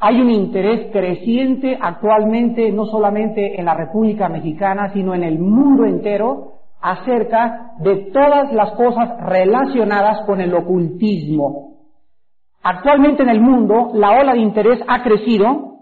Hay un interés creciente actualmente, no solamente en la República Mexicana, sino en el mundo entero, acerca de todas las cosas relacionadas con el ocultismo. Actualmente en el mundo la ola de interés ha crecido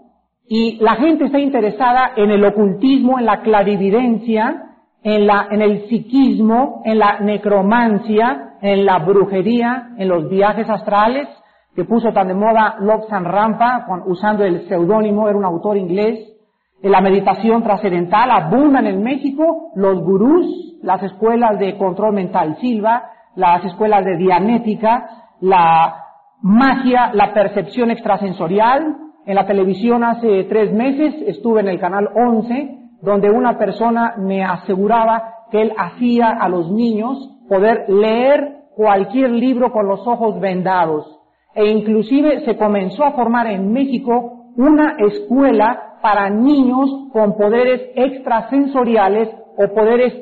y la gente está interesada en el ocultismo, en la clarividencia, en, la, en el psiquismo, en la necromancia, en la brujería, en los viajes astrales, que puso tan de moda Lobsang Rampa, usando el seudónimo, era un autor inglés, la meditación trascendental, abundan en México los gurús, las escuelas de control mental Silva, las escuelas de dianética, la magia, la percepción extrasensorial. En la televisión hace tres meses estuve en el canal 11, donde una persona me aseguraba que él hacía a los niños poder leer cualquier libro con los ojos vendados. E inclusive se comenzó a formar en México una escuela para niños con poderes extrasensoriales o poderes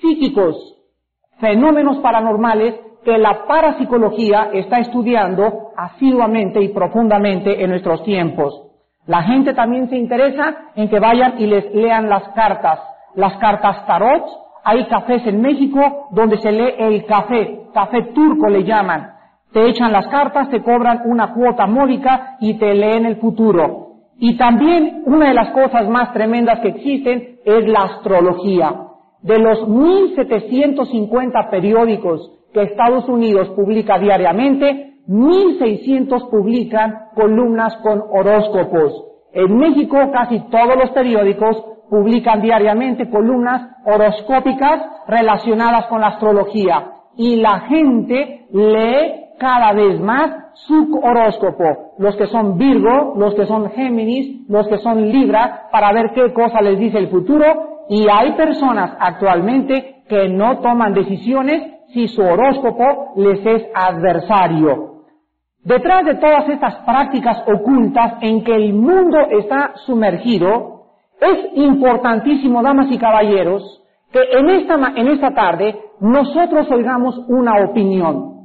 psíquicos, fenómenos paranormales que la parapsicología está estudiando asiduamente y profundamente en nuestros tiempos. La gente también se interesa en que vayan y les lean las cartas, las cartas tarot. Hay cafés en México donde se lee el café, café turco le llaman. Te echan las cartas, te cobran una cuota módica y te leen el futuro. Y también una de las cosas más tremendas que existen es la astrología. De los 1.750 periódicos que Estados Unidos publica diariamente, 1.600 publican columnas con horóscopos. En México casi todos los periódicos publican diariamente columnas horoscópicas relacionadas con la astrología. Y la gente lee cada vez más su horóscopo. Los que son Virgo, los que son Géminis, los que son Libra, para ver qué cosa les dice el futuro. Y hay personas actualmente que no toman decisiones si su horóscopo les es adversario. Detrás de todas estas prácticas ocultas en que el mundo está sumergido, es importantísimo, damas y caballeros, que en esta, en esta tarde nosotros oigamos una opinión.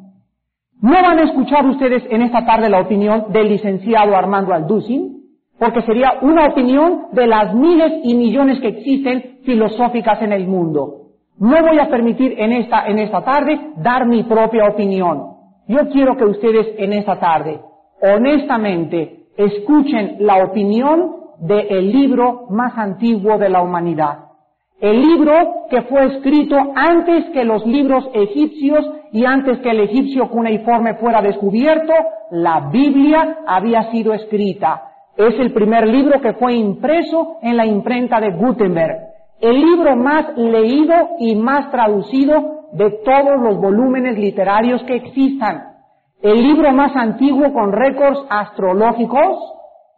No van a escuchar ustedes en esta tarde la opinión del licenciado Armando Alducin, porque sería una opinión de las miles y millones que existen filosóficas en el mundo. No voy a permitir en esta, en esta tarde dar mi propia opinión. Yo quiero que ustedes en esta tarde, honestamente, escuchen la opinión del libro más antiguo de la humanidad. El libro que fue escrito antes que los libros egipcios y antes que el egipcio cuneiforme fuera descubierto, la Biblia había sido escrita. Es el primer libro que fue impreso en la imprenta de Gutenberg el libro más leído y más traducido de todos los volúmenes literarios que existan, el libro más antiguo con récords astrológicos,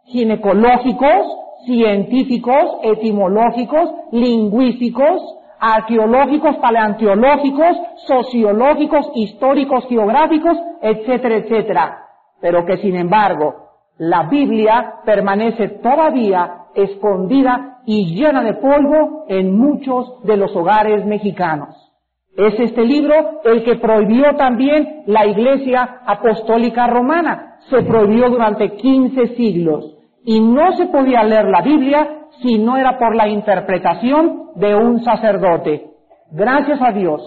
ginecológicos, científicos, etimológicos, lingüísticos, arqueológicos, paleontológicos, sociológicos, históricos, geográficos, etcétera, etcétera. Pero que sin embargo, la Biblia permanece todavía escondida y llena de polvo en muchos de los hogares mexicanos. Es este libro el que prohibió también la Iglesia Apostólica Romana. Se prohibió durante 15 siglos y no se podía leer la Biblia si no era por la interpretación de un sacerdote. Gracias a Dios,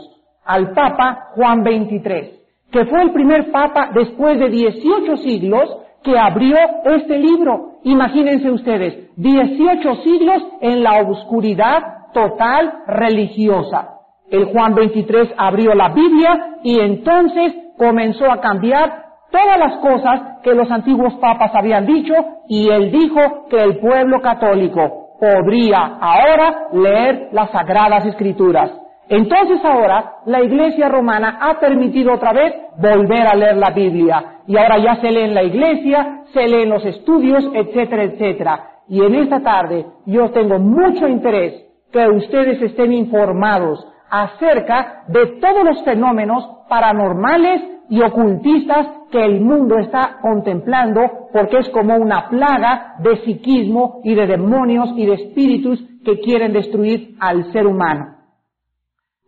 al Papa Juan XXIII, que fue el primer Papa después de 18 siglos que abrió este libro. Imagínense ustedes, 18 siglos en la oscuridad total religiosa. El Juan 23 abrió la Biblia y entonces comenzó a cambiar todas las cosas que los antiguos papas habían dicho y él dijo que el pueblo católico podría ahora leer las sagradas escrituras. Entonces ahora la Iglesia romana ha permitido otra vez volver a leer la Biblia. Y ahora ya se lee en la Iglesia, se lee en los estudios, etcétera, etcétera. Y en esta tarde yo tengo mucho interés que ustedes estén informados acerca de todos los fenómenos paranormales y ocultistas que el mundo está contemplando porque es como una plaga de psiquismo y de demonios y de espíritus que quieren destruir al ser humano.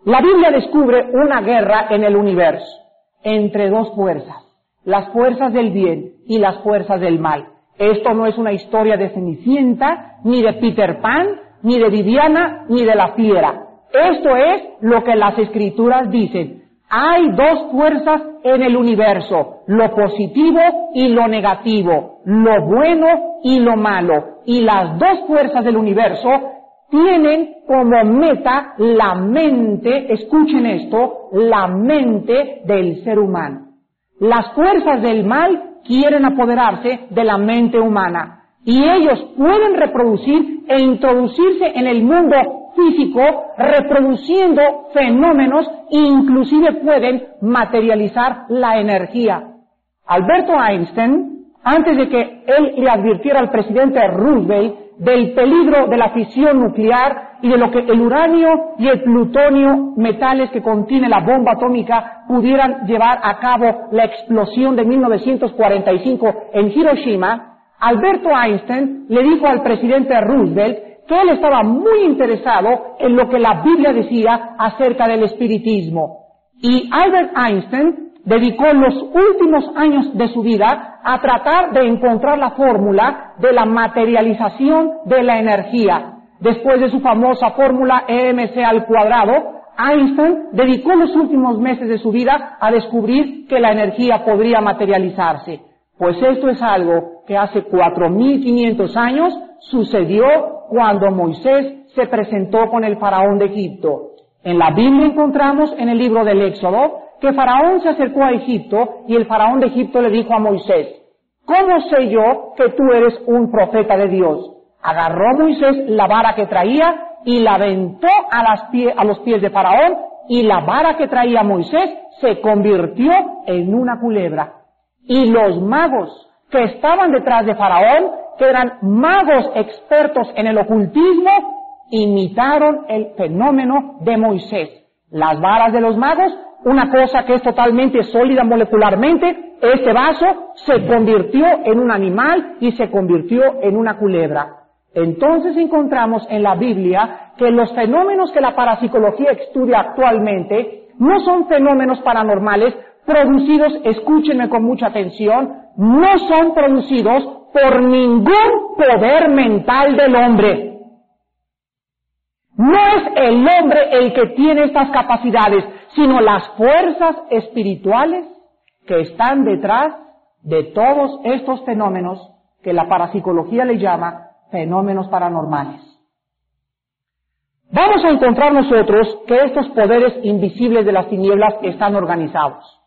La Biblia descubre una guerra en el universo entre dos fuerzas, las fuerzas del bien y las fuerzas del mal. Esto no es una historia de Cenicienta, ni de Peter Pan, ni de Viviana, ni de la fiera. Esto es lo que las escrituras dicen. Hay dos fuerzas en el universo, lo positivo y lo negativo, lo bueno y lo malo. Y las dos fuerzas del universo tienen como meta la mente, escuchen esto, la mente del ser humano. Las fuerzas del mal quieren apoderarse de la mente humana y ellos pueden reproducir e introducirse en el mundo físico reproduciendo fenómenos e inclusive pueden materializar la energía. Alberto Einstein, antes de que él le advirtiera al presidente Roosevelt del peligro de la fisión nuclear y de lo que el uranio y el plutonio, metales que contiene la bomba atómica, pudieran llevar a cabo la explosión de 1945 en Hiroshima, Alberto Einstein le dijo al presidente Roosevelt que él estaba muy interesado en lo que la Biblia decía acerca del espiritismo. Y Albert Einstein dedicó los últimos años de su vida a tratar de encontrar la fórmula de la materialización de la energía. Después de su famosa fórmula EMC al cuadrado, Einstein dedicó los últimos meses de su vida a descubrir que la energía podría materializarse. Pues esto es algo que hace 4.500 años sucedió cuando Moisés se presentó con el faraón de Egipto. En la Biblia encontramos en el libro del Éxodo que Faraón se acercó a Egipto y el Faraón de Egipto le dijo a Moisés, ¿cómo sé yo que tú eres un profeta de Dios? Agarró Moisés la vara que traía y la aventó a, los pies de Faraón y la vara que traía Moisés se convirtió en una culebra. Y los magos que estaban detrás de Faraón, que eran magos expertos en el ocultismo, imitaron el fenómeno de Moisés. Las varas de los magos una cosa que es totalmente sólida molecularmente, este vaso se convirtió en un animal y se convirtió en una culebra. Entonces encontramos en la Biblia que los fenómenos que la parapsicología estudia actualmente no son fenómenos paranormales producidos, escúchenme con mucha atención, no son producidos por ningún poder mental del hombre. No es el hombre el que tiene estas capacidades, sino las fuerzas espirituales que están detrás de todos estos fenómenos que la parapsicología le llama fenómenos paranormales. Vamos a encontrar nosotros que estos poderes invisibles de las tinieblas están organizados.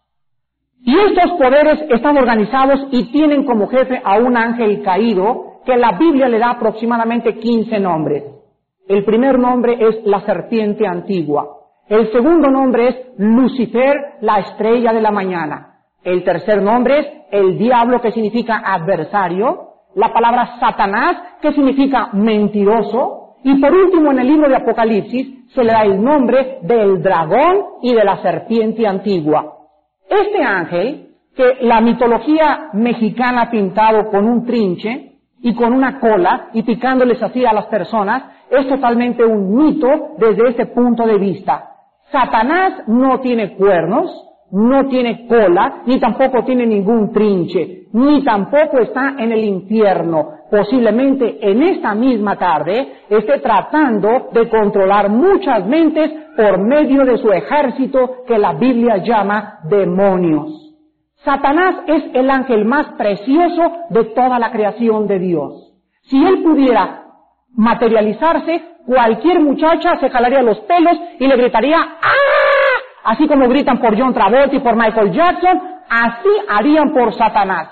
Y estos poderes están organizados y tienen como jefe a un ángel caído que la Biblia le da aproximadamente 15 nombres. El primer nombre es la serpiente antigua. El segundo nombre es Lucifer, la estrella de la mañana. El tercer nombre es el diablo, que significa adversario. La palabra Satanás, que significa mentiroso. Y por último, en el libro de Apocalipsis, se le da el nombre del dragón y de la serpiente antigua. Este ángel, que la mitología mexicana ha pintado con un trinche y con una cola y picándoles así a las personas, es totalmente un mito desde ese punto de vista. Satanás no tiene cuernos, no tiene cola, ni tampoco tiene ningún trinche, ni tampoco está en el infierno. Posiblemente en esta misma tarde esté tratando de controlar muchas mentes por medio de su ejército que la Biblia llama demonios. Satanás es el ángel más precioso de toda la creación de Dios. Si él pudiera materializarse, cualquier muchacha se jalaría los pelos y le gritaría ¡Ah! Así como gritan por John Travolta y por Michael Jackson, así harían por Satanás.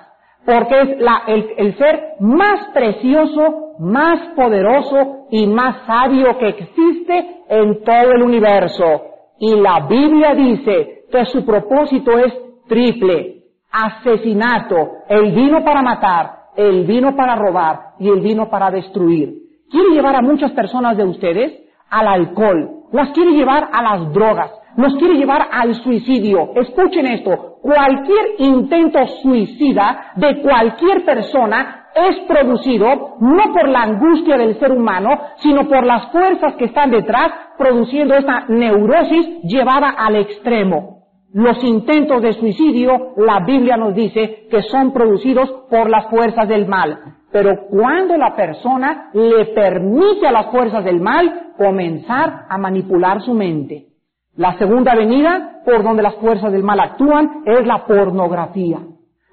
Porque es la, el, el ser más precioso, más poderoso y más sabio que existe en todo el universo. Y la Biblia dice que su propósito es triple. Asesinato. Él vino para matar, él vino para robar y él vino para destruir quiere llevar a muchas personas de ustedes al alcohol, las quiere llevar a las drogas, los quiere llevar al suicidio. Escuchen esto, cualquier intento suicida de cualquier persona es producido no por la angustia del ser humano, sino por las fuerzas que están detrás produciendo esta neurosis llevada al extremo. Los intentos de suicidio, la Biblia nos dice que son producidos por las fuerzas del mal. Pero cuando la persona le permite a las fuerzas del mal comenzar a manipular su mente. La segunda avenida por donde las fuerzas del mal actúan es la pornografía.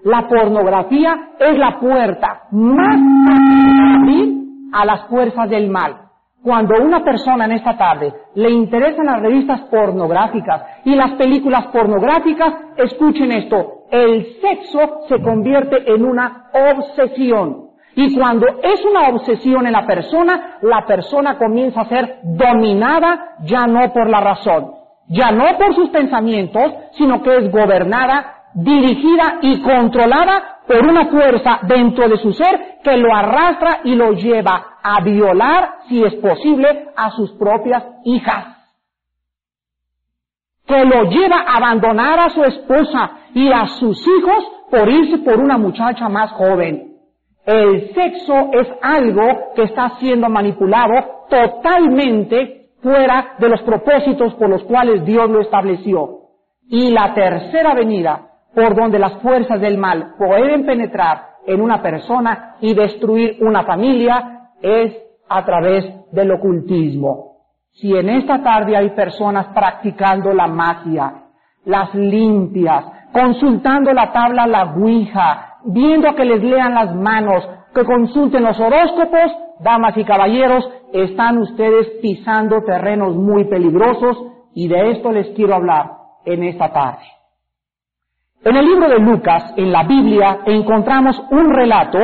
La pornografía es la puerta más fácil a las fuerzas del mal. Cuando una persona en esta tarde le interesan las revistas pornográficas y las películas pornográficas, escuchen esto, el sexo se convierte en una obsesión. Y cuando es una obsesión en la persona, la persona comienza a ser dominada ya no por la razón, ya no por sus pensamientos, sino que es gobernada, dirigida y controlada por una fuerza dentro de su ser que lo arrastra y lo lleva a violar, si es posible, a sus propias hijas. Que lo lleva a abandonar a su esposa y a sus hijos por irse por una muchacha más joven. El sexo es algo que está siendo manipulado totalmente fuera de los propósitos por los cuales Dios lo estableció. Y la tercera venida, por donde las fuerzas del mal pueden penetrar en una persona y destruir una familia, es a través del ocultismo. Si en esta tarde hay personas practicando la magia, las limpias, consultando la tabla la Ouija, viendo que les lean las manos, que consulten los horóscopos, damas y caballeros, están ustedes pisando terrenos muy peligrosos y de esto les quiero hablar en esta tarde. En el libro de Lucas, en la Biblia, encontramos un relato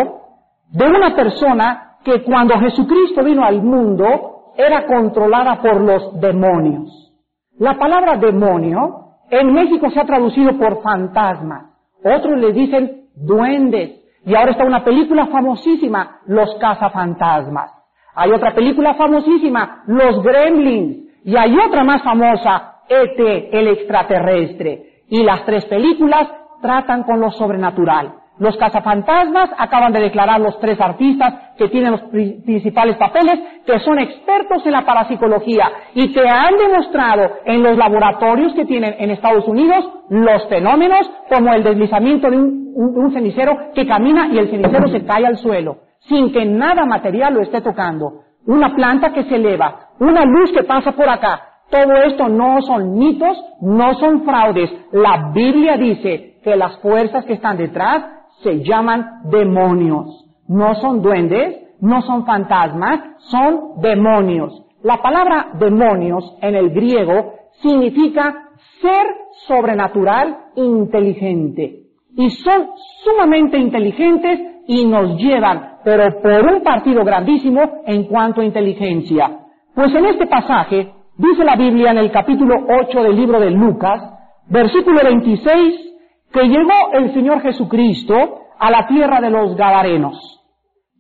de una persona que cuando Jesucristo vino al mundo era controlada por los demonios. La palabra demonio en México se ha traducido por fantasma. Otros le dicen duendes. Y ahora está una película famosísima, Los cazafantasmas. Hay otra película famosísima, Los gremlins. Y hay otra más famosa, E.T., el extraterrestre. Y las tres películas tratan con lo sobrenatural. Los cazafantasmas acaban de declarar los tres artistas que tienen los principales papeles, que son expertos en la parapsicología y que han demostrado en los laboratorios que tienen en Estados Unidos los fenómenos como el deslizamiento de un, cenicero que camina y el cenicero se cae al suelo, sin que nada material lo esté tocando. Una planta que se eleva, una luz que pasa por acá. Todo esto no son mitos, no son fraudes. La Biblia dice que las fuerzas que están detrás se llaman demonios. No son duendes, no son fantasmas, son demonios. La palabra demonios en el griego significa ser sobrenatural inteligente. Y son sumamente inteligentes y nos llevan, pero por un partido grandísimo en cuanto a inteligencia. Pues en este pasaje, dice la Biblia en el capítulo 8 del libro de Lucas, versículo 26, que llegó el Señor Jesucristo a la tierra de los Gadarenos.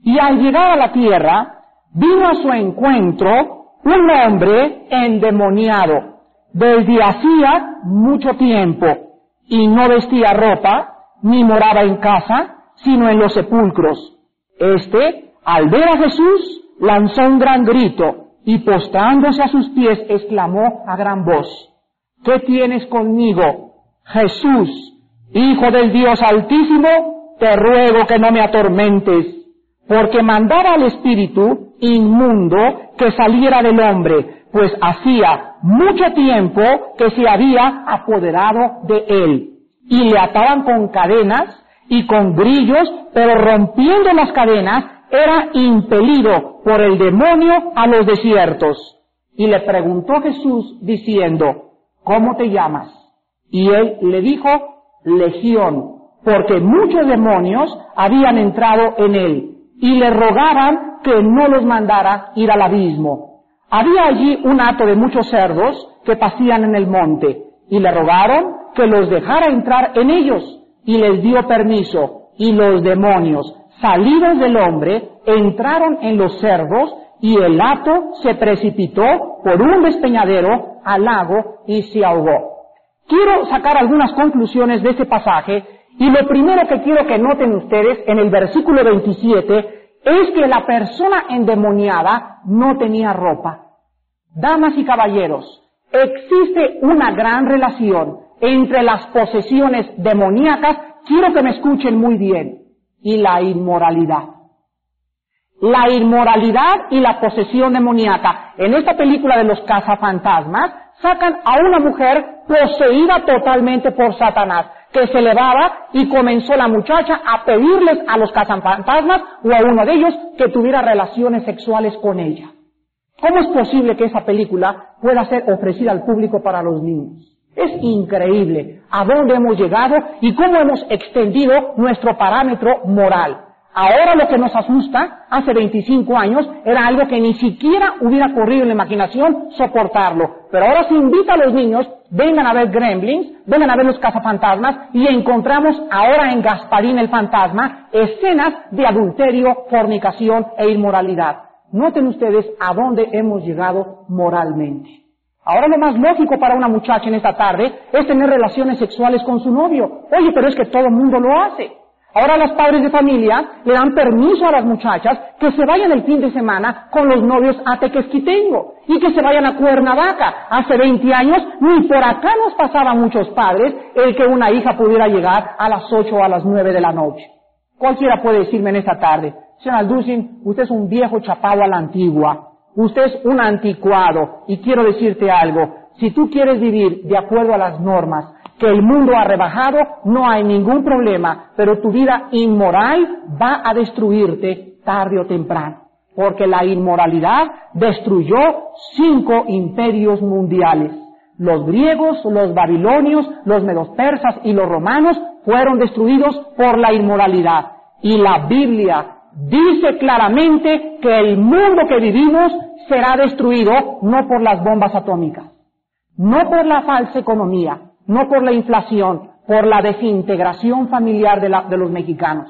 Y al llegar a la tierra, vino a su encuentro un hombre endemoniado, desde hacía mucho tiempo, y no vestía ropa, ni moraba en casa, sino en los sepulcros. Este, al ver a Jesús, lanzó un gran grito, y postrándose a sus pies, exclamó a gran voz, ¿qué tienes conmigo, Jesús, Hijo del Dios Altísimo, te ruego que no me atormentes, porque mandaba al espíritu inmundo que saliera del hombre, pues hacía mucho tiempo que se había apoderado de él. Y le ataban con cadenas y con grillos, pero rompiendo las cadenas, era impelido por el demonio a los desiertos. Y le preguntó Jesús diciendo, ¿cómo te llamas? Y él le dijo, legión, porque muchos demonios habían entrado en él y le rogaban que no los mandara ir al abismo. Había allí un hato de muchos cerdos que pasían en el monte y le rogaron que los dejara entrar en ellos y les dio permiso y los demonios salidos del hombre entraron en los cerdos y el hato se precipitó por un despeñadero al lago y se ahogó. Quiero sacar algunas conclusiones de ese pasaje y lo primero que quiero que noten ustedes en el versículo 27 es que la persona endemoniada no tenía ropa. Damas y caballeros, existe una gran relación entre las posesiones demoníacas, quiero que me escuchen muy bien, y la inmoralidad. La inmoralidad y la posesión demoníaca. En esta película de los cazafantasmas, sacan a una mujer poseída totalmente por Satanás, que se elevaba y comenzó la muchacha a pedirles a los cazafantasmas o a uno de ellos que tuviera relaciones sexuales con ella. ¿Cómo es posible que esa película pueda ser ofrecida al público para los niños? Es increíble a dónde hemos llegado y cómo hemos extendido nuestro parámetro moral. Ahora lo que nos asusta, hace 25 años, era algo que ni siquiera hubiera corrido en la imaginación soportarlo. Pero ahora se invita a los niños, vengan a ver Gremlins, vengan a ver los cazafantasmas y encontramos ahora en Gasparín el fantasma escenas de adulterio, fornicación e inmoralidad. Noten ustedes a dónde hemos llegado moralmente. Ahora lo más lógico para una muchacha en esta tarde es tener relaciones sexuales con su novio. Oye, pero es que todo el mundo lo hace. Ahora los padres de familia le dan permiso a las muchachas que se vayan el fin de semana con los novios a Tequesquitengo y que se vayan a Cuernavaca. Hace 20 años ni por acá nos pasaba muchos padres el que una hija pudiera llegar a las 8 o a las 9 de la noche. Cualquiera puede decirme en esta tarde, señor Alducin, usted es un viejo chapado a la antigua, usted es un anticuado, y quiero decirte algo, si tú quieres vivir de acuerdo a las normas que el mundo ha rebajado, no hay ningún problema, pero tu vida inmoral va a destruirte tarde o temprano, porque la inmoralidad destruyó cinco imperios mundiales. Los griegos, los babilonios, los medos persas y los romanos fueron destruidos por la inmoralidad. Y la Biblia dice claramente que el mundo que vivimos será destruido no por las bombas atómicas, no por la falsa economía, no por la inflación, por la desintegración familiar de, los mexicanos.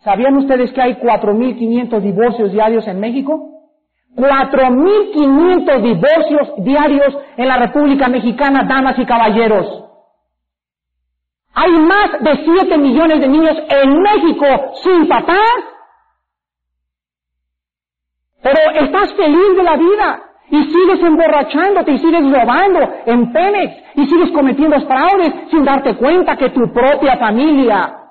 ¿Sabían ustedes que hay 4.500 divorcios diarios en México? 4.500 divorcios diarios en la República Mexicana, damas y caballeros. Hay más de 7 millones de niños en México sin papás. Pero estás feliz de la vida y sigues emborrachándote y sigues robando en Pemex y sigues cometiendo fraudes sin darte cuenta que tu propia familia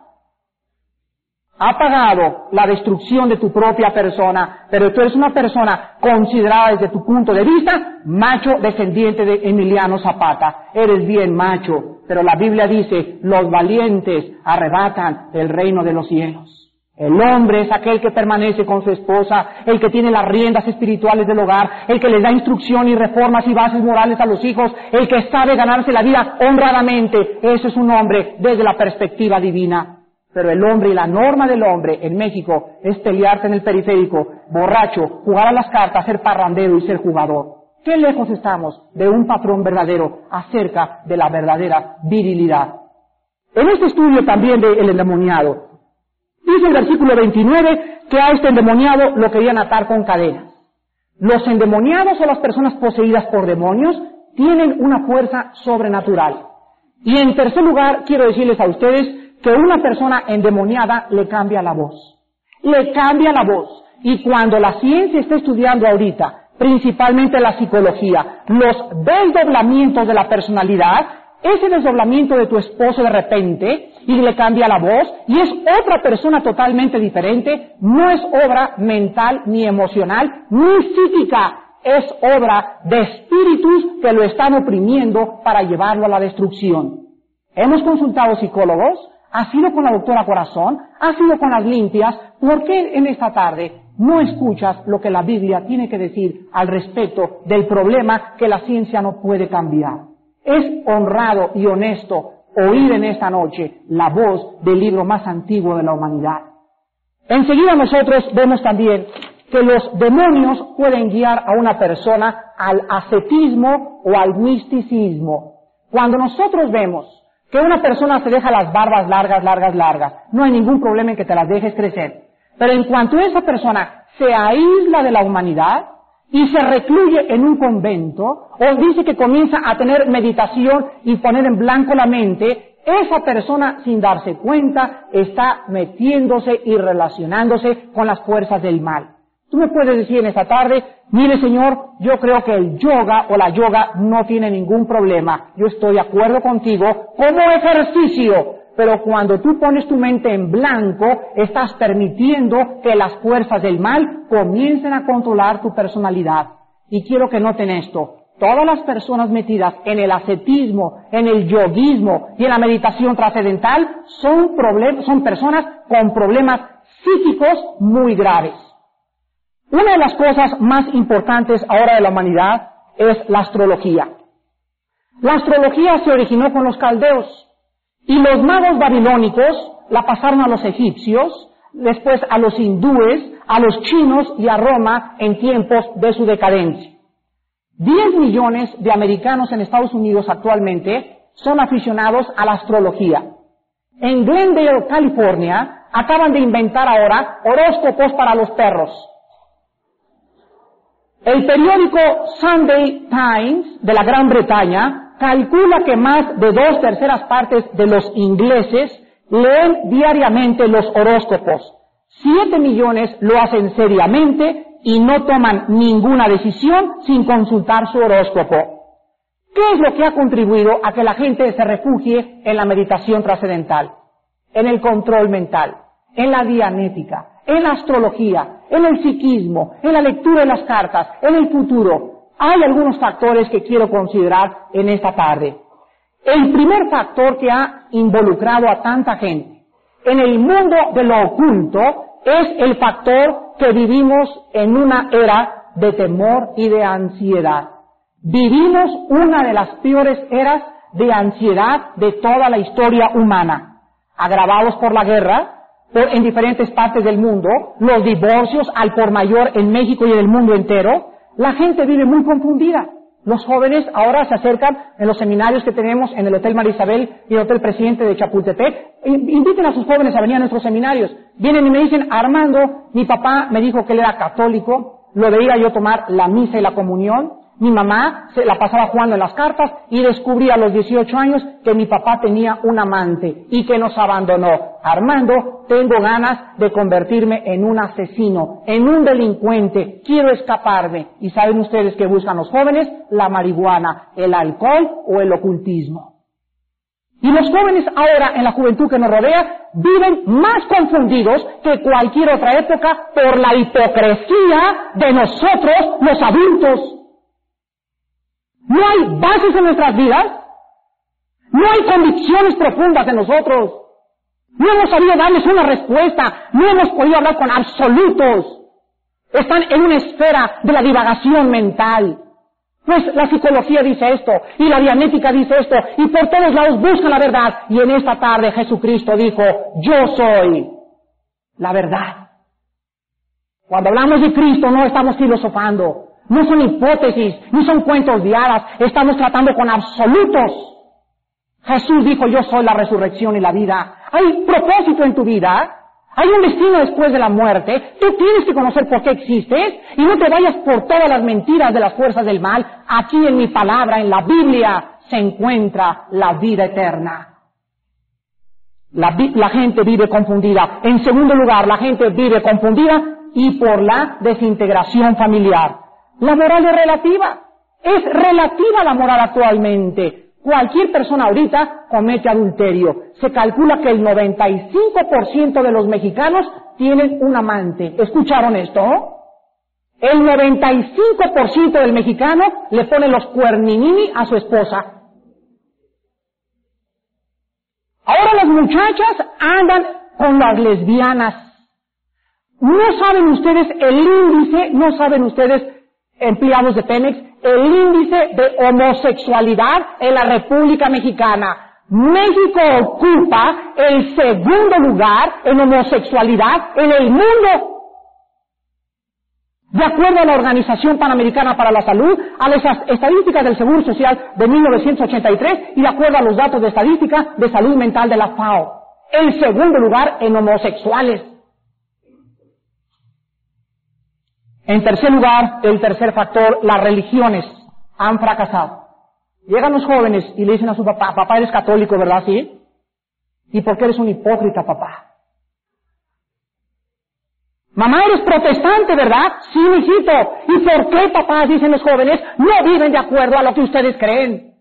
ha pagado la destrucción de tu propia persona, pero tú eres una persona considerada desde tu punto de vista macho descendiente de Emiliano Zapata. Eres bien macho, pero la Biblia dice, los valientes arrebatan el reino de los cielos. El hombre es aquel que permanece con su esposa, el que tiene las riendas espirituales del hogar, el que les da instrucción y reformas y bases morales a los hijos, el que sabe ganarse la vida honradamente. Ese es un hombre desde la perspectiva divina. Pero el hombre y la norma del hombre en México es pelearse en el periférico, borracho, jugar a las cartas, ser parrandero y ser jugador. ¿Qué lejos estamos de un patrón verdadero acerca de la verdadera virilidad? En este estudio también del endemoniado, Dice el versículo 29 que a este endemoniado lo querían atar con cadenas. Los endemoniados o las personas poseídas por demonios tienen una fuerza sobrenatural. Y en tercer lugar, quiero decirles a ustedes que una persona endemoniada le cambia la voz. Le cambia la voz. Y cuando la ciencia está estudiando ahorita, principalmente la psicología, los desdoblamientos de la personalidad, ese desdoblamiento de tu esposo de repente y le cambia la voz y es otra persona totalmente diferente, no es obra mental ni emocional ni psíquica, es obra de espíritus que lo están oprimiendo para llevarlo a la destrucción. Hemos consultado psicólogos, ha sido con la doctora Corazón, ha sido con las limpias, ¿por qué en esta tarde no escuchas lo que la Biblia tiene que decir al respecto del problema que la ciencia no puede cambiar? Es honrado y honesto oír en esta noche la voz del libro más antiguo de la humanidad. Enseguida nosotros vemos también que los demonios pueden guiar a una persona al ascetismo o al misticismo. Cuando nosotros vemos que una persona se deja las barbas largas, largas, largas, no hay ningún problema en que te las dejes crecer. Pero en cuanto esa persona se aísla de la humanidad, y se recluye en un convento, o dice que comienza a tener meditación y poner en blanco la mente, esa persona sin darse cuenta está metiéndose y relacionándose con las fuerzas del mal. Tú me puedes decir en esta tarde, mire señor, yo creo que el yoga o la yoga no tiene ningún problema. Yo estoy de acuerdo contigo como ejercicio. Pero cuando tú pones tu mente en blanco, estás permitiendo que las fuerzas del mal comiencen a controlar tu personalidad. Y quiero que noten esto. Todas las personas metidas en el ascetismo, en el yoguismo y en la meditación trascendental son, son personas con problemas psíquicos muy graves. Una de las cosas más importantes ahora de la humanidad es la astrología. La astrología se originó con los caldeos y los magos babilónicos la pasaron a los egipcios, después a los hindúes, a los chinos y a Roma en tiempos de su decadencia. Diez millones de americanos en Estados Unidos actualmente son aficionados a la astrología. En Glendale, California, acaban de inventar ahora horóscopos para los perros. El periódico Sunday Times de la Gran Bretaña calcula que más de dos terceras partes de los ingleses leen diariamente los horóscopos. Siete millones lo hacen seriamente y no toman ninguna decisión sin consultar su horóscopo. ¿Qué es lo que ha contribuido a que la gente se refugie en la meditación trascendental? En el control mental, en la dianética, en la astrología, en el psiquismo, en la lectura de las cartas, en el futuro. Hay algunos factores que quiero considerar en esta tarde. El primer factor que ha involucrado a tanta gente en el mundo de lo oculto es el factor que vivimos en una era de temor y de ansiedad. Vivimos una de las peores eras de ansiedad de toda la historia humana, agravados por la guerra, en diferentes partes del mundo, los divorcios al por mayor en México y en el mundo entero, la gente vive muy confundida. Los jóvenes ahora se acercan en los seminarios que tenemos en el Hotel Marisabel y el Hotel Presidente de Chapultepec. Inviten a sus jóvenes a venir a nuestros seminarios. Vienen y me dicen, Armando, mi papá me dijo que él era católico, lo veía yo tomar la misa y la comunión, mi mamá se la pasaba jugando en las cartas y descubrí a los 18 años que mi papá tenía un amante y que nos abandonó. Armando, tengo ganas de convertirme en un asesino, en un delincuente, quiero escaparme. ¿Y saben ustedes que buscan los jóvenes? La marihuana, el alcohol o el ocultismo. Y los jóvenes ahora, en la juventud que nos rodea, viven más confundidos que cualquier otra época por la hipocresía de nosotros, los adultos. No hay bases en nuestras vidas. No hay convicciones profundas en nosotros. No hemos sabido darles una respuesta. No hemos podido hablar con absolutos. Están en una esfera de la divagación mental. Pues la psicología dice esto, y la dianética dice esto, y por todos lados buscan la verdad. Y en esta tarde Jesucristo dijo, yo soy la verdad. Cuando hablamos de Cristo no estamos filosofando, no son hipótesis, ni son cuentos de hadas, estamos tratando con absolutos. Jesús dijo, yo soy la resurrección y la vida. Hay propósito en tu vida. Hay un destino después de la muerte. Tú tienes que conocer por qué existes y no te vayas por todas las mentiras de las fuerzas del mal. Aquí en mi palabra, en la Biblia, se encuentra la vida eterna. La, la gente vive confundida. En segundo lugar, la gente vive confundida y por la desintegración familiar. La moral es relativa. Es relativa la moral actualmente. Cualquier persona ahorita comete adulterio. Se calcula que el 95% de los mexicanos tienen un amante. ¿Escucharon esto? El 95% del mexicano le pone los cuerninini a su esposa. Ahora las muchachas andan con las lesbianas. No saben ustedes el índice, no saben ustedes empleados de Pemex, el índice de homosexualidad en la República Mexicana. México ocupa el segundo lugar en homosexualidad en el mundo. De acuerdo a la Organización Panamericana para la Salud, a las estadísticas del Seguro Social de 1983 y de acuerdo a los datos de estadística de salud mental de la FAO. El segundo lugar en homosexuales. En tercer lugar, el tercer factor, las religiones han fracasado. Llegan los jóvenes y le dicen a su papá, papá eres católico, ¿verdad? Sí. ¿Y por qué eres un hipócrita, papá? Mamá, eres protestante, ¿verdad? Sí, hijito. ¿Y por qué, papás, dicen los jóvenes, no viven de acuerdo a lo que ustedes creen?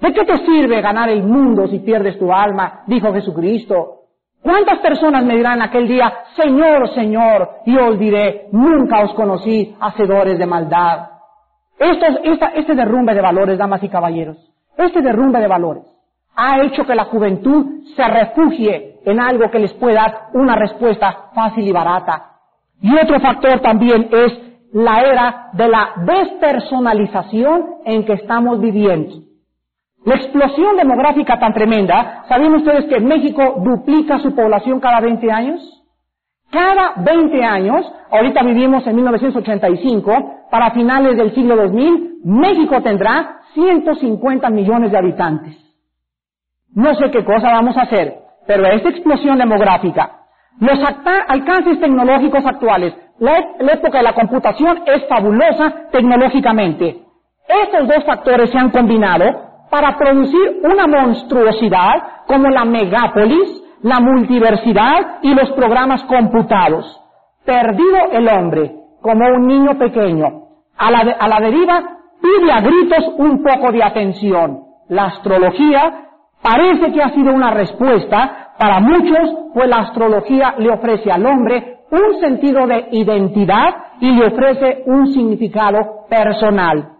¿De qué te sirve ganar el mundo si pierdes tu alma? Dijo Jesucristo. ¿Cuántas personas me dirán aquel día, Señor, Señor? Y os diré, nunca os conocí, hacedores de maldad. Esto, este derrumbe de valores, damas y caballeros, este derrumbe de valores ha hecho que la juventud se refugie en algo que les pueda dar una respuesta fácil y barata. Y otro factor también es la era de la despersonalización en que estamos viviendo. La explosión demográfica tan tremenda, ¿saben ustedes que México duplica su población cada 20 años? Cada 20 años, ahorita vivimos en 1985, para finales del siglo 2000, México tendrá 150 millones de habitantes. No sé qué cosa vamos a hacer, pero esta explosión demográfica, los alcances tecnológicos actuales, la, la época de la computación es fabulosa tecnológicamente. Estos dos factores se han combinado para producir una monstruosidad como la megápolis, la multiversidad y los programas computados. Perdido el hombre, como un niño pequeño, a la, a la deriva pide a gritos un poco de atención. La astrología parece que ha sido una respuesta para muchos, pues la astrología le ofrece al hombre un sentido de identidad y le ofrece un significado personal.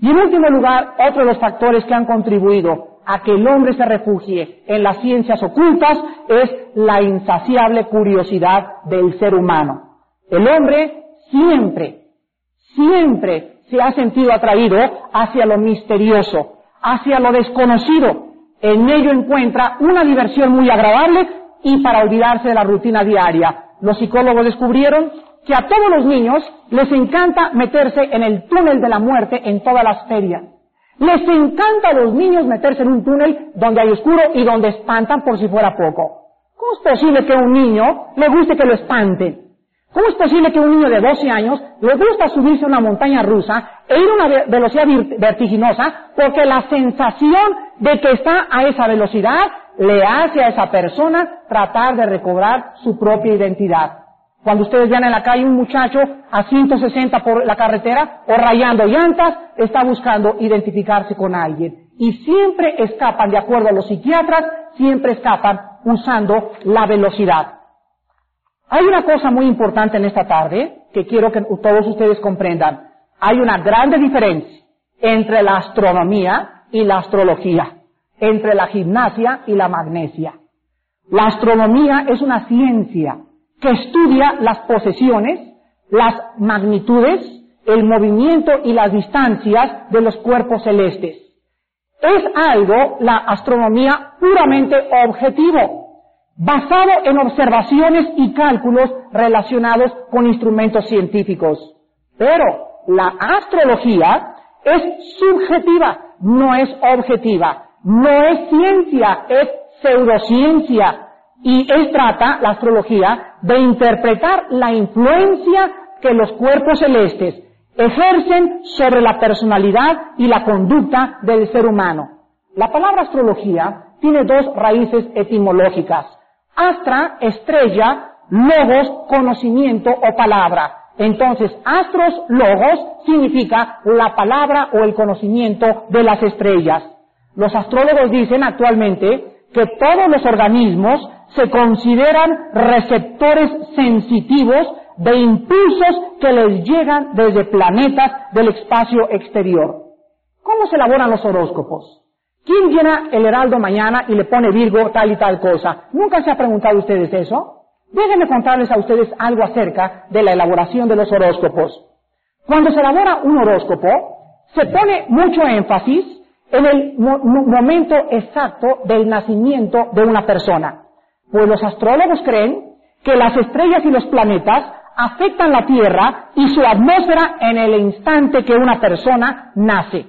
Y en último lugar, otro de los factores que han contribuido a que el hombre se refugie en las ciencias ocultas es la insaciable curiosidad del ser humano. El hombre siempre, siempre se ha sentido atraído hacia lo misterioso, hacia lo desconocido. En ello encuentra una diversión muy agradable y para olvidarse de la rutina diaria. Los psicólogos descubrieron que a todos los niños les encanta meterse en el túnel de la muerte en todas las ferias. Les encanta a los niños meterse en un túnel donde hay oscuro y donde espantan por si fuera poco. ¿Cómo es posible que a un niño le guste que lo espanten? ¿Cómo es posible que a un niño de 12 años le gusta subirse a una montaña rusa e ir a una velocidad vertiginosa porque la sensación de que está a esa velocidad le hace a esa persona tratar de recobrar su propia identidad? Cuando ustedes vean en la calle un muchacho a 160 por la carretera o rayando llantas, está buscando identificarse con alguien. Y siempre escapan, de acuerdo a los psiquiatras, siempre escapan usando la velocidad. Hay una cosa muy importante en esta tarde que quiero que todos ustedes comprendan. Hay una grande diferencia entre la astronomía y la astrología, entre la gimnasia y la magnesia. La astronomía es una ciencia que estudia las posesiones, las magnitudes, el movimiento y las distancias de los cuerpos celestes. Es algo, la astronomía, puramente objetivo, basado en observaciones y cálculos relacionados con instrumentos científicos. Pero la astrología es subjetiva, no es objetiva, no es ciencia, es pseudociencia, y él trata, la astrología, de interpretar la influencia que los cuerpos celestes ejercen sobre la personalidad y la conducta del ser humano. La palabra astrología tiene dos raíces etimológicas. Astra, estrella, logos, conocimiento o palabra. Entonces, astros, logos, significa la palabra o el conocimiento de las estrellas. Los astrólogos dicen actualmente que todos los organismos se consideran receptores sensitivos de impulsos que les llegan desde planetas del espacio exterior. ¿Cómo se elaboran los horóscopos? ¿Quién llena el heraldo mañana y le pone Virgo tal y tal cosa? ¿Nunca se ha preguntado ustedes eso? Déjenme contarles a ustedes algo acerca de la elaboración de los horóscopos. Cuando se elabora un horóscopo, se pone mucho énfasis en el momento exacto del nacimiento de una persona. Pues los astrólogos creen que las estrellas y los planetas afectan la Tierra y su atmósfera en el instante que una persona nace.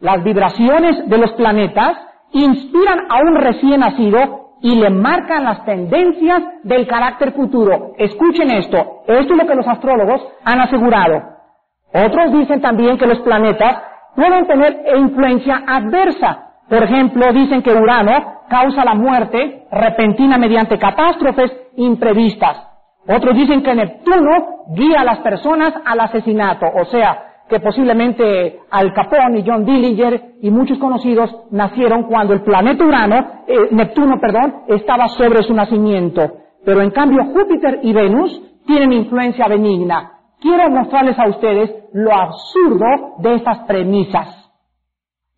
Las vibraciones de los planetas inspiran a un recién nacido y le marcan las tendencias del carácter futuro. Escuchen esto, esto es lo que los astrólogos han asegurado. Otros dicen también que los planetas pueden tener influencia adversa. Por ejemplo, dicen que Urano causa la muerte repentina mediante catástrofes imprevistas. Otros dicen que Neptuno guía a las personas al asesinato, o sea, que posiblemente Al Capone y John Dillinger y muchos conocidos nacieron cuando el planeta Urano, eh, Neptuno, perdón, estaba sobre su nacimiento. Pero en cambio Júpiter y Venus tienen influencia benigna. Quiero mostrarles a ustedes lo absurdo de estas premisas.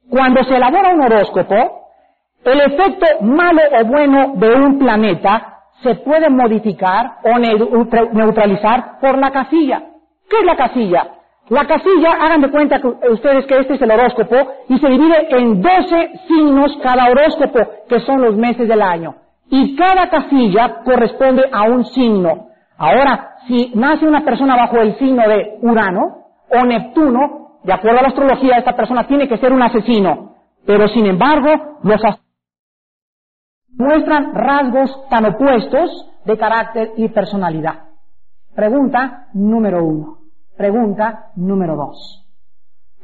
Cuando se elabora un horóscopo, el efecto malo o bueno de un planeta se puede modificar o neutralizar por la casilla. ¿Qué es la casilla? La casilla, hagan de cuenta que ustedes que este es el horóscopo y se divide en 12 signos cada horóscopo, que son los meses del año. Y cada casilla corresponde a un signo. Ahora, si nace una persona bajo el signo de Urano o Neptuno, de acuerdo a la astrología, esta persona tiene que ser un asesino. Pero sin embargo, los muestran rasgos tan opuestos de carácter y personalidad. Pregunta número uno. Pregunta número dos.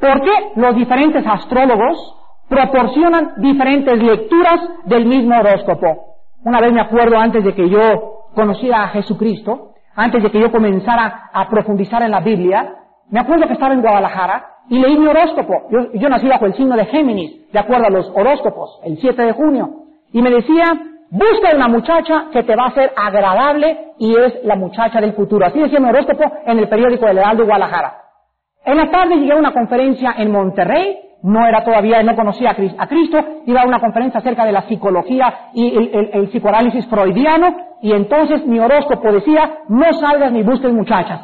¿Por qué los diferentes astrólogos proporcionan diferentes lecturas del mismo horóscopo? Una vez me acuerdo antes de que yo conociera a Jesucristo, antes de que yo comenzara a profundizar en la Biblia, me acuerdo que estaba en Guadalajara y leí mi horóscopo. Yo, yo nací bajo el signo de Géminis, de acuerdo a los horóscopos, el 7 de junio. Y me decía, busca una muchacha que te va a ser agradable y es la muchacha del futuro. Así decía mi horóscopo en el periódico del Heraldo de Guadalajara. En la tarde llegué a una conferencia en Monterrey, no era todavía, no conocía a Cristo, iba a una conferencia acerca de la psicología y el, psicoanálisis freudiano, y entonces mi horóscopo decía, no salgas ni busques muchachas.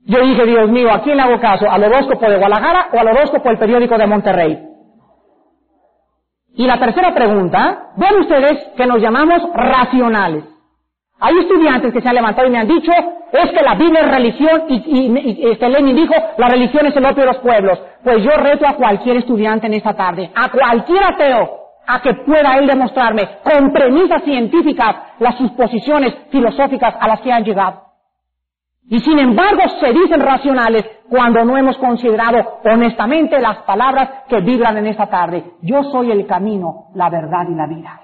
Yo dije, Dios mío, ¿a quién le hago caso? ¿Al horóscopo de Guadalajara o al horóscopo del periódico de Monterrey? Y la tercera pregunta, ven ustedes que nos llamamos racionales. Hay estudiantes que se han levantado y me han dicho, es que la Biblia es religión y, y, este Lenin dijo, la religión es el opio de los pueblos. Pues yo reto a cualquier estudiante en esta tarde, a cualquier ateo, a que pueda él demostrarme con premisas científicas las suposiciones filosóficas a las que han llegado. Y sin embargo se dicen racionales cuando no hemos considerado honestamente las palabras que vibran en esta tarde. Yo soy el camino, la verdad y la vida.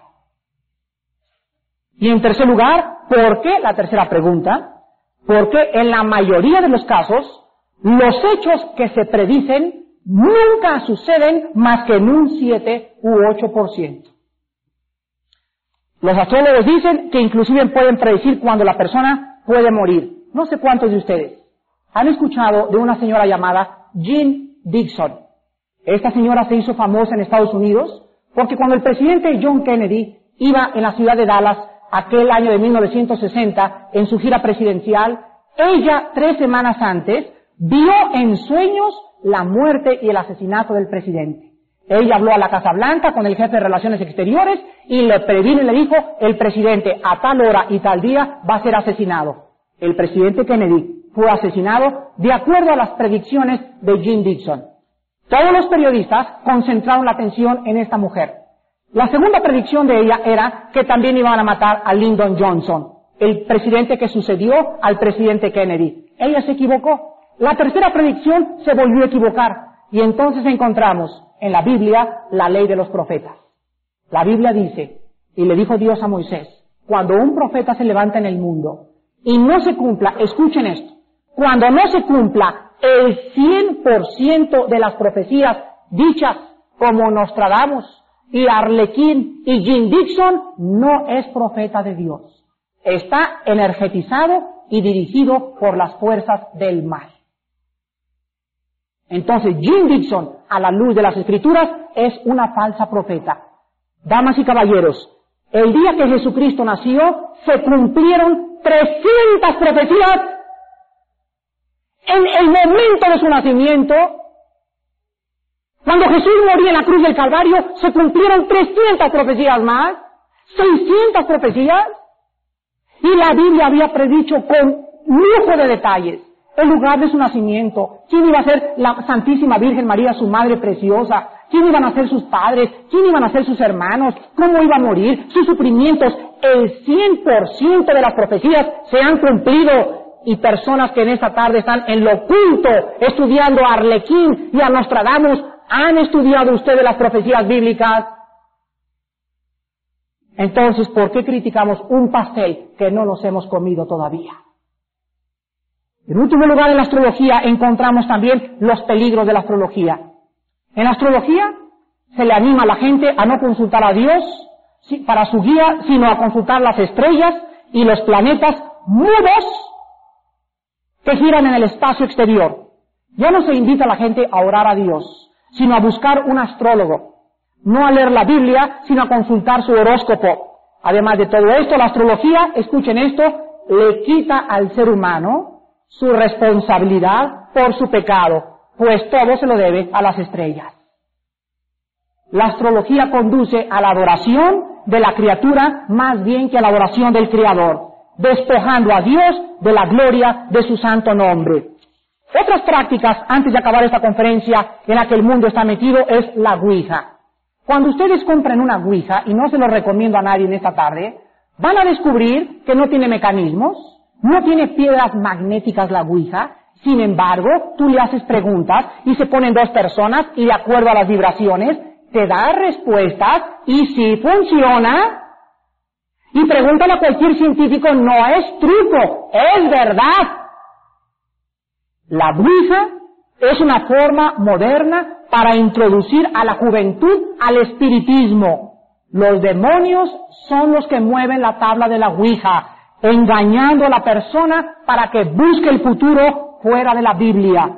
Y en tercer lugar, ¿por qué? La tercera pregunta. Porque en la mayoría de los casos, los hechos que se predicen nunca suceden más que en un 7 u 8%. Los astrólogos dicen que inclusive pueden predecir cuando la persona puede morir. No sé cuántos de ustedes han escuchado de una señora llamada Jean Dixon. Esta señora se hizo famosa en Estados Unidos porque cuando el presidente John Kennedy iba en la ciudad de Dallas aquel año de 1960 en su gira presidencial, ella tres semanas antes vio en sueños la muerte y el asesinato del presidente. Ella habló a la Casa Blanca con el jefe de Relaciones Exteriores y le previno y le dijo, el presidente a tal hora y tal día va a ser asesinado el presidente Kennedy fue asesinado de acuerdo a las predicciones de Jim Dixon. Todos los periodistas concentraron la atención en esta mujer. La segunda predicción de ella era que también iban a matar a Lyndon Johnson, el presidente que sucedió al presidente Kennedy. Ella se equivocó. La tercera predicción se volvió a equivocar. Y entonces encontramos en la Biblia la ley de los profetas. La Biblia dice, y le dijo Dios a Moisés, cuando un profeta se levanta en el mundo y no se cumpla, escuchen esto, cuando no se cumpla el 100% de las profecías dichas como Nostradamus y Arlequín y Jim Dixon, no es profeta de Dios. Está energetizado y dirigido por las fuerzas del mal. Entonces, Jim Dixon, a la luz de las escrituras, es una falsa profeta. Damas y caballeros, el día que Jesucristo nació, se cumplieron 300 profecías en el momento de su nacimiento. Cuando Jesús moría en la cruz del Calvario, se cumplieron 300 profecías más, 600 profecías, y la Biblia había predicho con lujo de detalles el lugar de su nacimiento, quién iba a ser la Santísima Virgen María, su madre preciosa, quién iban a ser sus padres, quién iban a ser sus hermanos, cómo iba a morir, sus sufrimientos. El 100% de las profecías se han cumplido y personas que en esta tarde están en lo oculto estudiando a Arlequín y a Nostradamus, ¿han estudiado ustedes las profecías bíblicas? Entonces, ¿por qué criticamos un pastel que no nos hemos comido todavía? En último lugar, en la astrología encontramos también los peligros de la astrología. En astrología se le anima a la gente a no consultar a Dios para su guía, sino a consultar las estrellas y los planetas mudos que giran en el espacio exterior. Ya no se invita a la gente a orar a Dios, sino a buscar un astrólogo. No a leer la Biblia, sino a consultar su horóscopo. Además de todo esto, la astrología, escuchen esto, le quita al ser humano su responsabilidad por su pecado, pues todo se lo debe a las estrellas. La astrología conduce a la adoración de la criatura más bien que a la adoración del Creador, despojando a Dios de la gloria de su santo nombre. Otras prácticas, antes de acabar esta conferencia, en la que el mundo está metido, es la Ouija. Cuando ustedes compren una Ouija, y no se lo recomiendo a nadie en esta tarde, van a descubrir que no tiene mecanismos, no tiene piedras magnéticas la Ouija, sin embargo, tú le haces preguntas y se ponen dos personas y de acuerdo a las vibraciones te da respuestas y si funciona. Y pregúntale a cualquier científico, no es truco, es verdad. La Ouija es una forma moderna para introducir a la juventud al espiritismo. Los demonios son los que mueven la tabla de la Ouija, engañando a la persona para que busque el futuro fuera de la Biblia.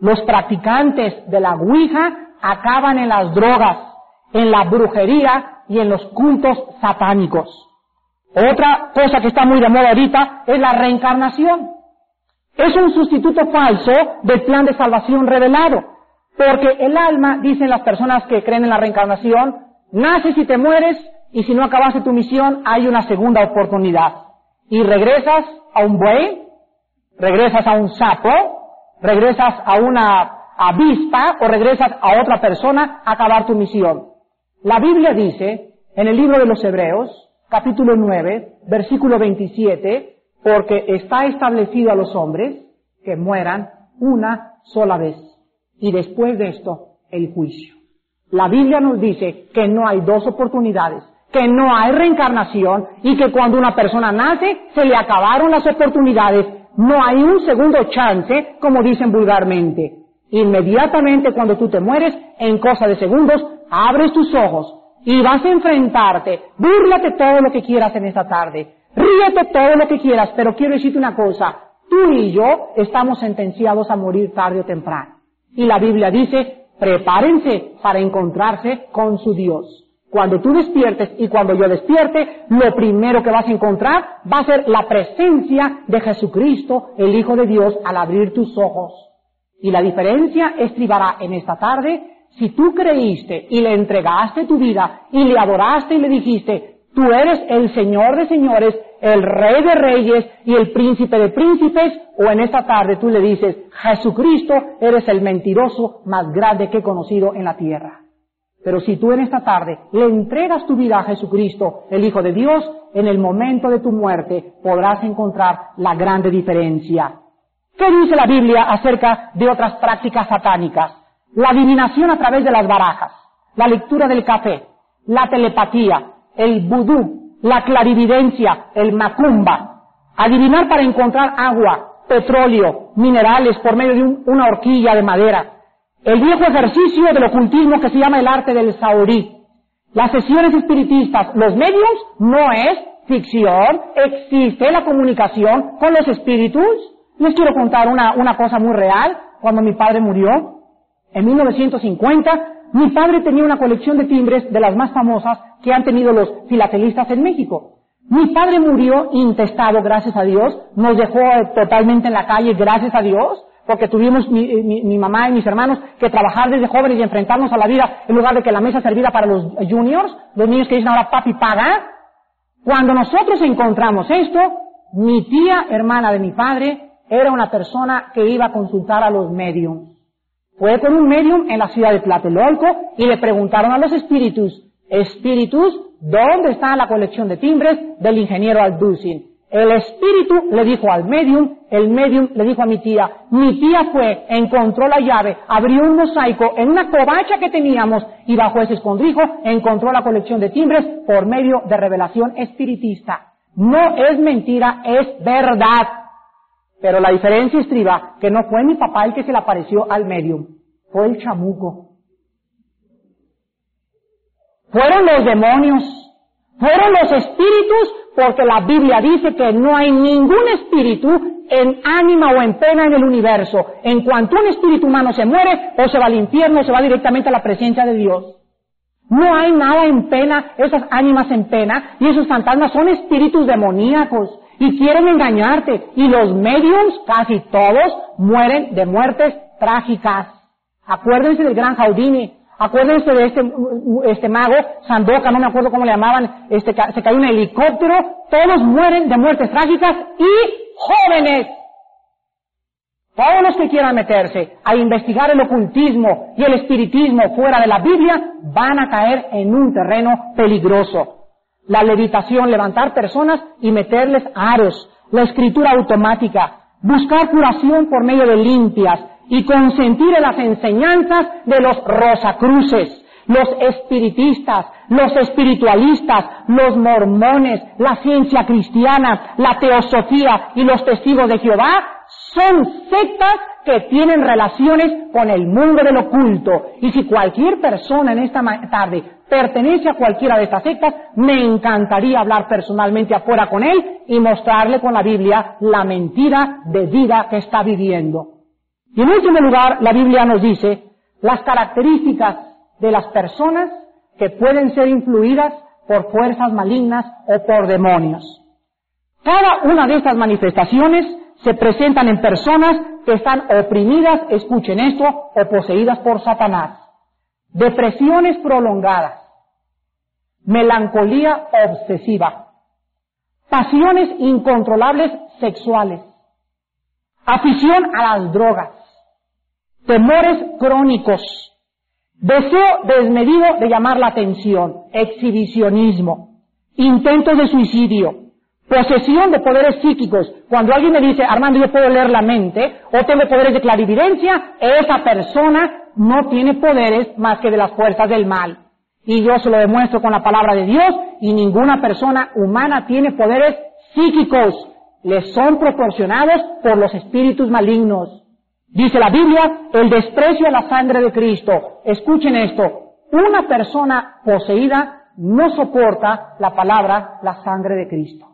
Los practicantes de la Ouija acaban en las drogas, en la brujería y en los cultos satánicos. Otra cosa que está muy de moda ahorita es la reencarnación. Es un sustituto falso del plan de salvación revelado. Porque el alma, dicen las personas que creen en la reencarnación, naces y te mueres y si no acabaste tu misión hay una segunda oportunidad. Y regresas a un buey, regresas a un sapo, regresas a una avispa o regresas a otra persona a acabar tu misión. La Biblia dice en el libro de los Hebreos, capítulo 9, versículo 27, porque está establecido a los hombres que mueran una sola vez y después de esto el juicio. La Biblia nos dice que no hay dos oportunidades, que no hay reencarnación y que cuando una persona nace se le acabaron las oportunidades, no hay un segundo chance, como dicen vulgarmente. Inmediatamente cuando tú te mueres, en cosa de segundos, abres tus ojos y vas a enfrentarte, búrlate todo lo que quieras en esta tarde, Ríete todo lo que quieras, pero quiero decirte una cosa. Tú y yo estamos sentenciados a morir tarde o temprano. Y la Biblia dice, prepárense para encontrarse con su Dios. Cuando tú despiertes y cuando yo despierte, lo primero que vas a encontrar va a ser la presencia de Jesucristo, el Hijo de Dios, al abrir tus ojos. Y la diferencia estribará en esta tarde si tú creíste y le entregaste tu vida y le adoraste y le dijiste, Tú eres el Señor de señores, el Rey de reyes y el Príncipe de príncipes, o en esta tarde tú le dices, Jesucristo, eres el mentiroso más grande que he conocido en la tierra. Pero si tú en esta tarde le entregas tu vida a Jesucristo, el Hijo de Dios, en el momento de tu muerte podrás encontrar la grande diferencia. ¿Qué dice la Biblia acerca de otras prácticas satánicas? La adivinación a través de las barajas, la lectura del café, la telepatía, el vudú, la clarividencia, el macumba, adivinar para encontrar agua, petróleo, minerales por medio de una horquilla de madera, el viejo ejercicio del ocultismo que se llama el arte del saorí, las sesiones espiritistas, los medios no es ficción, existe la comunicación con los espíritus. Les quiero contar una, una cosa muy real. Cuando mi padre murió, en 1950, mi padre tenía una colección de timbres de las más famosas que han tenido los filatelistas en México. Mi padre murió intestado, gracias a Dios, nos dejó totalmente en la calle, gracias a Dios, porque tuvimos mi, mamá y mis hermanos que trabajar desde jóvenes y enfrentarnos a la vida en lugar de que la mesa serviera para los juniors, los niños que dicen ahora papi paga. Cuando nosotros encontramos esto, mi tía, hermana de mi padre, era una persona que iba a consultar a los mediums. Fue con un medium en la ciudad de Tlatelolco y le preguntaron a los espíritus, espíritus, ¿dónde está la colección de timbres del ingeniero Alducin? El espíritu le dijo al medium, el medium le dijo a mi tía, mi tía fue, encontró la llave, abrió un mosaico en una covacha que teníamos y bajo ese escondrijo encontró la colección de timbres por medio de revelación espiritista. No es mentira, es verdad. Pero la diferencia estriba que no fue mi papá el que se le apareció al medium, fue el chamuco. Fueron los demonios, fueron los espíritus porque la Biblia dice que no hay ningún espíritu en ánima o en pena en el universo. En cuanto un espíritu humano se muere, o se va al infierno, o se va directamente a la presencia de Dios. No hay nada en pena, esas ánimas en pena, y esos fantasmas son espíritus demoníacos, y quieren engañarte, y los mediums, casi todos, mueren de muertes trágicas. Acuérdense del gran Jaudini, Acuérdense de este, este mago, Sandoka, no me acuerdo cómo le llamaban, este, se cayó un helicóptero, todos mueren de muertes trágicas y jóvenes. Todos los que quieran meterse a investigar el ocultismo y el espiritismo fuera de la Biblia van a caer en un terreno peligroso. La levitación, levantar personas y meterles aros, la escritura automática, buscar curación por medio de limpias, y consentir en las enseñanzas de los rosacruces, los espiritistas, los espiritualistas, los mormones, la ciencia cristiana, la teosofía y los testigos de Jehová son sectas que tienen relaciones con el mundo del oculto. Y si cualquier persona en esta tarde pertenece a cualquiera de estas sectas, me encantaría hablar personalmente afuera con él y mostrarle con la Biblia la mentira de vida que está viviendo. Y en último lugar, la Biblia nos dice las características de las personas que pueden ser influidas por fuerzas malignas o por demonios. Cada una de estas manifestaciones se presentan en personas que están oprimidas, escuchen esto, o poseídas por Satanás. Depresiones prolongadas, melancolía obsesiva, pasiones incontrolables sexuales, afición a las drogas, temores crónicos, deseo desmedido de llamar la atención, exhibicionismo, intentos de suicidio, posesión de poderes psíquicos. Cuando alguien me dice, Armando, yo puedo leer la mente o tengo poderes de clarividencia, esa persona no tiene poderes más que de las fuerzas del mal. Y yo se lo demuestro con la palabra de Dios y ninguna persona humana tiene poderes psíquicos. Les son proporcionados por los espíritus malignos. Dice la Biblia, el desprecio a la sangre de Cristo. Escuchen esto, una persona poseída no soporta la palabra, la sangre de Cristo.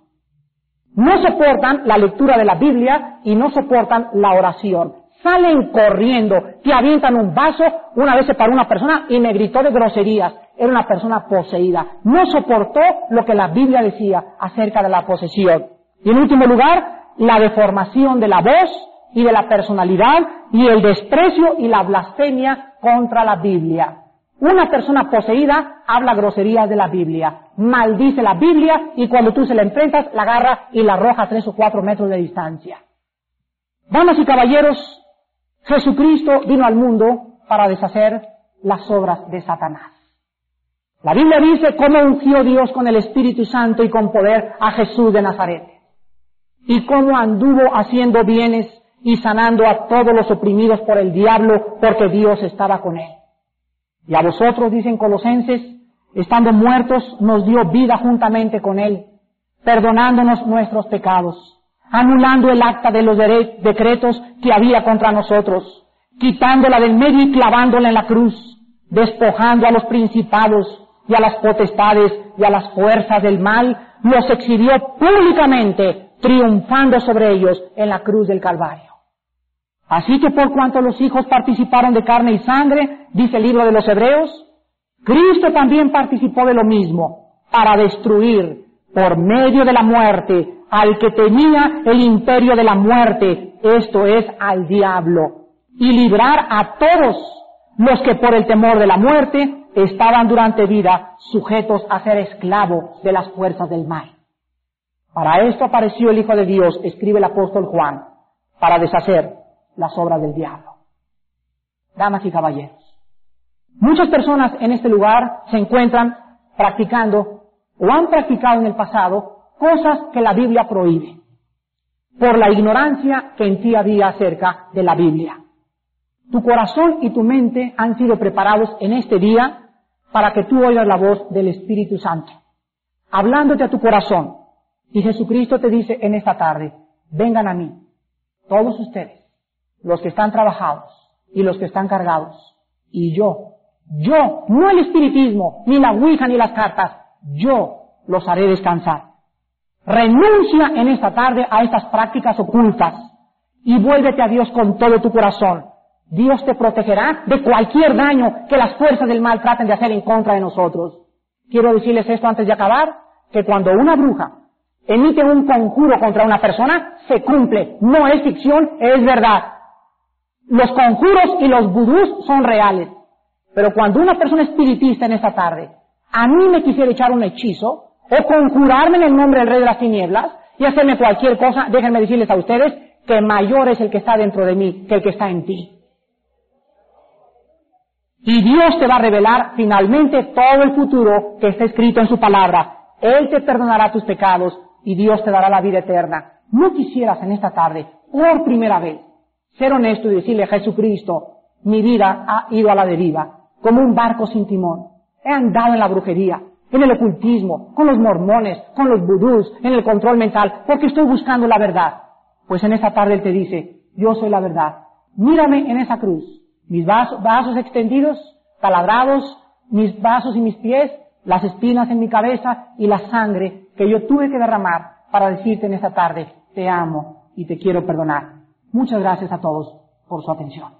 No soportan la lectura de la Biblia y no soportan la oración. Salen corriendo, te avientan un vaso, una vez se paró una persona y me gritó de groserías. Era una persona poseída. No soportó lo que la Biblia decía acerca de la posesión. Y en último lugar, la deformación de la voz y de la personalidad y el desprecio y la blasfemia contra la Biblia. Una persona poseída habla groserías de la Biblia, maldice la Biblia y cuando tú se la enfrentas la agarra y la arroja a tres o cuatro metros de distancia. Damas y caballeros, Jesucristo vino al mundo para deshacer las obras de Satanás. La Biblia dice cómo ungió Dios con el Espíritu Santo y con poder a Jesús de Nazaret. Y cómo anduvo haciendo bienes y sanando a todos los oprimidos por el diablo, porque Dios estaba con él. Y a vosotros, dicen Colosenses, estando muertos, nos dio vida juntamente con él, perdonándonos nuestros pecados, anulando el acta de los decretos que había contra nosotros, quitándola del medio y clavándola en la cruz, despojando a los principados y a las potestades y a las fuerzas del mal, los exhibió públicamente triunfando sobre ellos en la cruz del Calvario. Así que por cuanto los hijos participaron de carne y sangre, dice el libro de los Hebreos, Cristo también participó de lo mismo, para destruir por medio de la muerte al que tenía el imperio de la muerte, esto es al diablo, y librar a todos los que por el temor de la muerte estaban durante vida sujetos a ser esclavos de las fuerzas del mal. Para esto apareció el Hijo de Dios, escribe el apóstol Juan, para deshacer las obras del diablo. Damas y caballeros, muchas personas en este lugar se encuentran practicando o han practicado en el pasado cosas que la Biblia prohíbe, por la ignorancia que en ti había acerca de la Biblia. Tu corazón y tu mente han sido preparados en este día para que tú oigas la voz del Espíritu Santo, hablándote a tu corazón. Y Jesucristo te dice en esta tarde, vengan a mí, todos ustedes, los que están trabajados y los que están cargados, y yo, yo, no el espiritismo, ni la Ouija, ni las cartas, yo los haré descansar. Renuncia en esta tarde a estas prácticas ocultas y vuélvete a Dios con todo tu corazón. Dios te protegerá de cualquier daño que las fuerzas del mal traten de hacer en contra de nosotros. Quiero decirles esto antes de acabar, que cuando una bruja emite un conjuro contra una persona, se cumple. No es ficción, es verdad. Los conjuros y los vudús son reales. Pero cuando una persona espiritista en esta tarde a mí me quisiera echar un hechizo o conjurarme en el nombre del rey de las tinieblas y hacerme cualquier cosa, déjenme decirles a ustedes que mayor es el que está dentro de mí que el que está en ti. Y Dios te va a revelar finalmente todo el futuro que está escrito en su palabra. Él te perdonará tus pecados y Dios te dará la vida eterna. ¿No quisieras en esta tarde, por primera vez, ser honesto y decirle a Jesucristo, mi vida ha ido a la deriva, como un barco sin timón? He andado en la brujería, en el ocultismo, con los mormones, con los vudús, en el control mental, porque estoy buscando la verdad. Pues en esta tarde Él te dice, yo soy la verdad. Mírame en esa cruz. Mis vasos, extendidos, taladrados, mis vasos y mis pies, las espinas en mi cabeza y la sangre que yo tuve que derramar para decirte en esta tarde, te amo y te quiero perdonar. Muchas gracias a todos por su atención.